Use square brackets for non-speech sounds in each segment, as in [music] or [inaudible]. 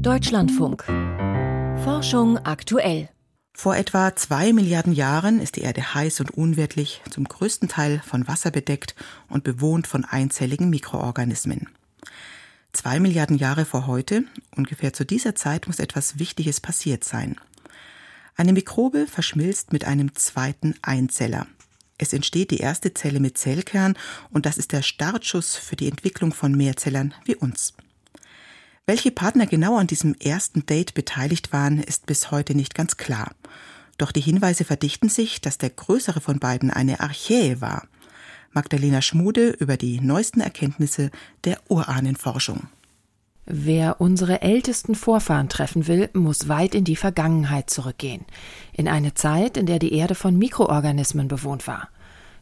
Deutschlandfunk. Forschung aktuell. Vor etwa zwei Milliarden Jahren ist die Erde heiß und unwirtlich, zum größten Teil von Wasser bedeckt und bewohnt von einzelligen Mikroorganismen. Zwei Milliarden Jahre vor heute, ungefähr zu dieser Zeit, muss etwas Wichtiges passiert sein. Eine Mikrobe verschmilzt mit einem zweiten Einzeller. Es entsteht die erste Zelle mit Zellkern und das ist der Startschuss für die Entwicklung von Mehrzellern wie uns. Welche Partner genau an diesem ersten Date beteiligt waren, ist bis heute nicht ganz klar. Doch die Hinweise verdichten sich, dass der größere von beiden eine Archäe war. Magdalena Schmude über die neuesten Erkenntnisse der Urahnenforschung. Wer unsere ältesten Vorfahren treffen will, muss weit in die Vergangenheit zurückgehen. In eine Zeit, in der die Erde von Mikroorganismen bewohnt war.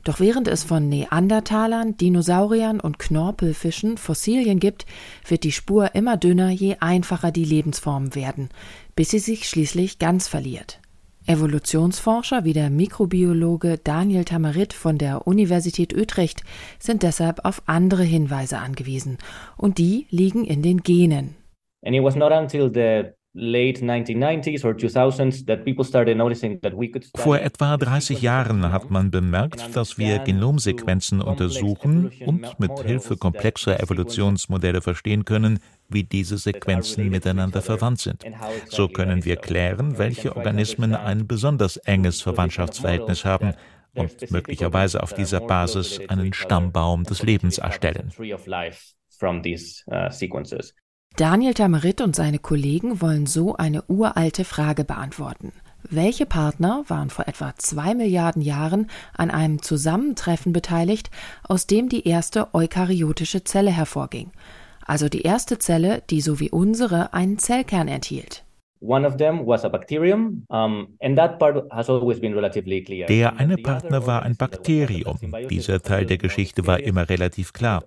Doch während es von Neandertalern, Dinosauriern und Knorpelfischen Fossilien gibt, wird die Spur immer dünner, je einfacher die Lebensformen werden, bis sie sich schließlich ganz verliert. Evolutionsforscher wie der Mikrobiologe Daniel Tamarit von der Universität Utrecht sind deshalb auf andere Hinweise angewiesen, und die liegen in den Genen. And it was not until the vor etwa 30 Jahren hat man bemerkt, dass wir Genomsequenzen untersuchen und mit Hilfe komplexer Evolutionsmodelle verstehen können, wie diese Sequenzen miteinander verwandt sind. So können wir klären, welche Organismen ein besonders enges Verwandtschaftsverhältnis haben und möglicherweise auf dieser Basis einen Stammbaum des Lebens erstellen. Daniel Tamarit und seine Kollegen wollen so eine uralte Frage beantworten. Welche Partner waren vor etwa zwei Milliarden Jahren an einem Zusammentreffen beteiligt, aus dem die erste eukaryotische Zelle hervorging? Also die erste Zelle, die so wie unsere einen Zellkern enthielt. Der eine Partner war ein Bakterium. Dieser Teil der Geschichte war immer relativ klar.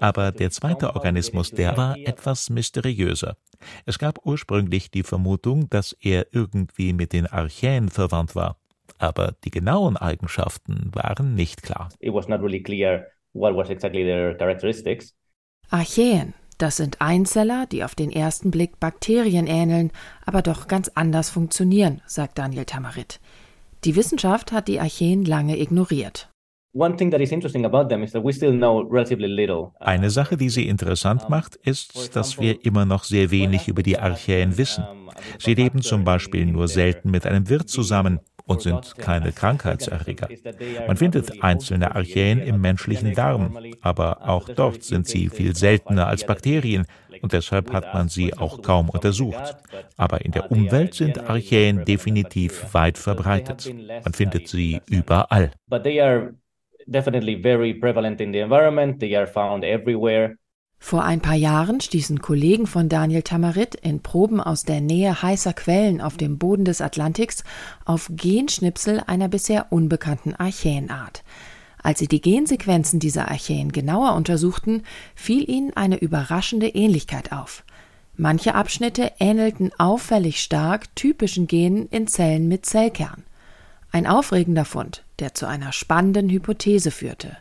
Aber der zweite Organismus, der war etwas mysteriöser. Es gab ursprünglich die Vermutung, dass er irgendwie mit den Archäen verwandt war. Aber die genauen Eigenschaften waren nicht klar. Archäen, das sind Einzeller, die auf den ersten Blick Bakterien ähneln, aber doch ganz anders funktionieren, sagt Daniel Tamarit. Die Wissenschaft hat die Archäen lange ignoriert. Eine Sache, die sie interessant macht, ist, dass wir immer noch sehr wenig über die Archäen wissen. Sie leben zum Beispiel nur selten mit einem Wirt zusammen und sind keine Krankheitserreger. Man findet einzelne Archäen im menschlichen Darm, aber auch dort sind sie viel seltener als Bakterien und deshalb hat man sie auch kaum untersucht. Aber in der Umwelt sind Archäen definitiv weit verbreitet. Man findet sie überall. definitely very prevalent in the environment. They are found everywhere. Vor ein paar Jahren stießen Kollegen von Daniel Tamarit in Proben aus der Nähe heißer Quellen auf dem Boden des Atlantiks auf Genschnipsel einer bisher unbekannten Archäenart. Als sie die Gensequenzen dieser Archäen genauer untersuchten, fiel ihnen eine überraschende Ähnlichkeit auf. Manche Abschnitte ähnelten auffällig stark typischen Genen in Zellen mit Zellkern. Ein aufregender Fund, der zu einer spannenden Hypothese führte.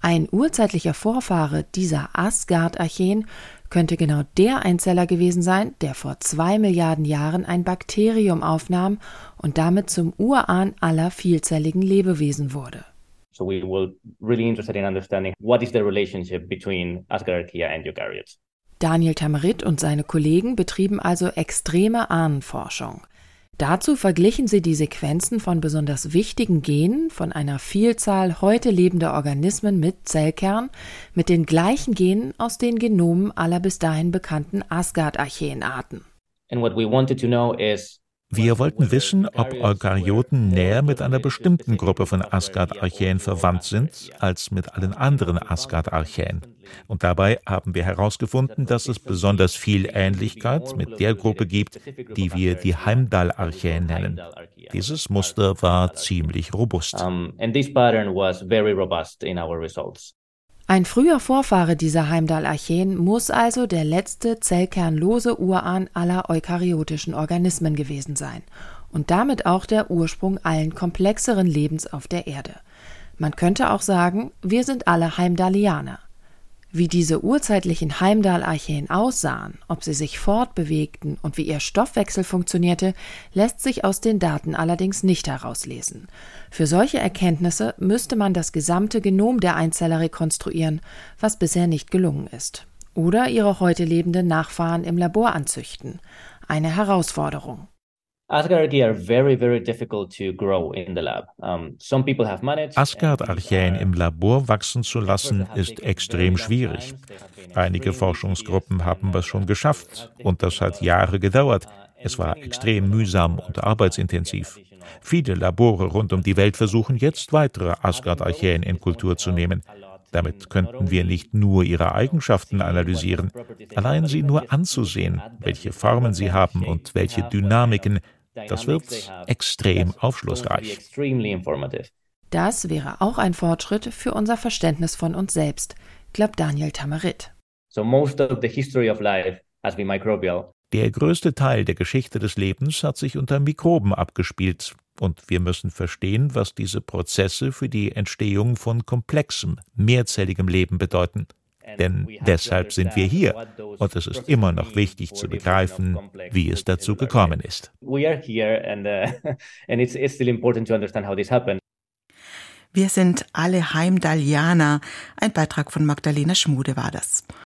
Ein urzeitlicher Vorfahre dieser Asgard-Archeen könnte genau der Einzeller gewesen sein, der vor zwei Milliarden Jahren ein Bakterium aufnahm und damit zum Urahn aller vielzelligen Lebewesen wurde. So we were really interested in understanding what is the relationship between Asgard-Archaea and Eukaryotes. Daniel Tamarit und seine Kollegen betrieben also extreme Ahnenforschung. Dazu verglichen sie die Sequenzen von besonders wichtigen Genen von einer Vielzahl heute lebender Organismen mit Zellkern mit den gleichen Genen aus den Genomen aller bis dahin bekannten Asgard-Archäenarten. And what we wanted to know is wir wollten wissen, ob Eukaryoten näher mit einer bestimmten Gruppe von Asgard-Archäen verwandt sind als mit allen anderen Asgard-Archäen. Und dabei haben wir herausgefunden, dass es besonders viel Ähnlichkeit mit der Gruppe gibt, die wir die Heimdall-Archäen nennen. Dieses Muster war ziemlich robust. Um, and this pattern was very robust in our results. Ein früher Vorfahre dieser Heimdall-Archäen muss also der letzte zellkernlose Urahn aller eukaryotischen Organismen gewesen sein und damit auch der Ursprung allen komplexeren Lebens auf der Erde. Man könnte auch sagen, wir sind alle Heimdallianer. Wie diese urzeitlichen Heimdall-Archäen aussahen, ob sie sich fortbewegten und wie ihr Stoffwechsel funktionierte, lässt sich aus den Daten allerdings nicht herauslesen. Für solche Erkenntnisse müsste man das gesamte Genom der Einzeller rekonstruieren, was bisher nicht gelungen ist. Oder ihre heute lebenden Nachfahren im Labor anzüchten. Eine Herausforderung. Asgard-Archäen im Labor wachsen zu lassen, ist extrem schwierig. Einige Forschungsgruppen haben das schon geschafft und das hat Jahre gedauert. Es war extrem mühsam und arbeitsintensiv. Viele Labore rund um die Welt versuchen jetzt weitere Asgard-Archäen in Kultur zu nehmen. Damit könnten wir nicht nur ihre Eigenschaften analysieren, allein sie nur anzusehen, welche Formen sie haben und welche Dynamiken, das wird extrem aufschlussreich. Das wäre auch ein Fortschritt für unser Verständnis von uns selbst, glaubt Daniel Tamarit. Der größte Teil der Geschichte des Lebens hat sich unter Mikroben abgespielt, und wir müssen verstehen, was diese Prozesse für die Entstehung von komplexem, mehrzelligem Leben bedeuten. Denn deshalb sind wir hier und es ist immer noch wichtig zu begreifen, wie es dazu gekommen ist. [laughs] Wir sind alle Heimdallianer. Ein Beitrag von Magdalena Schmude war das.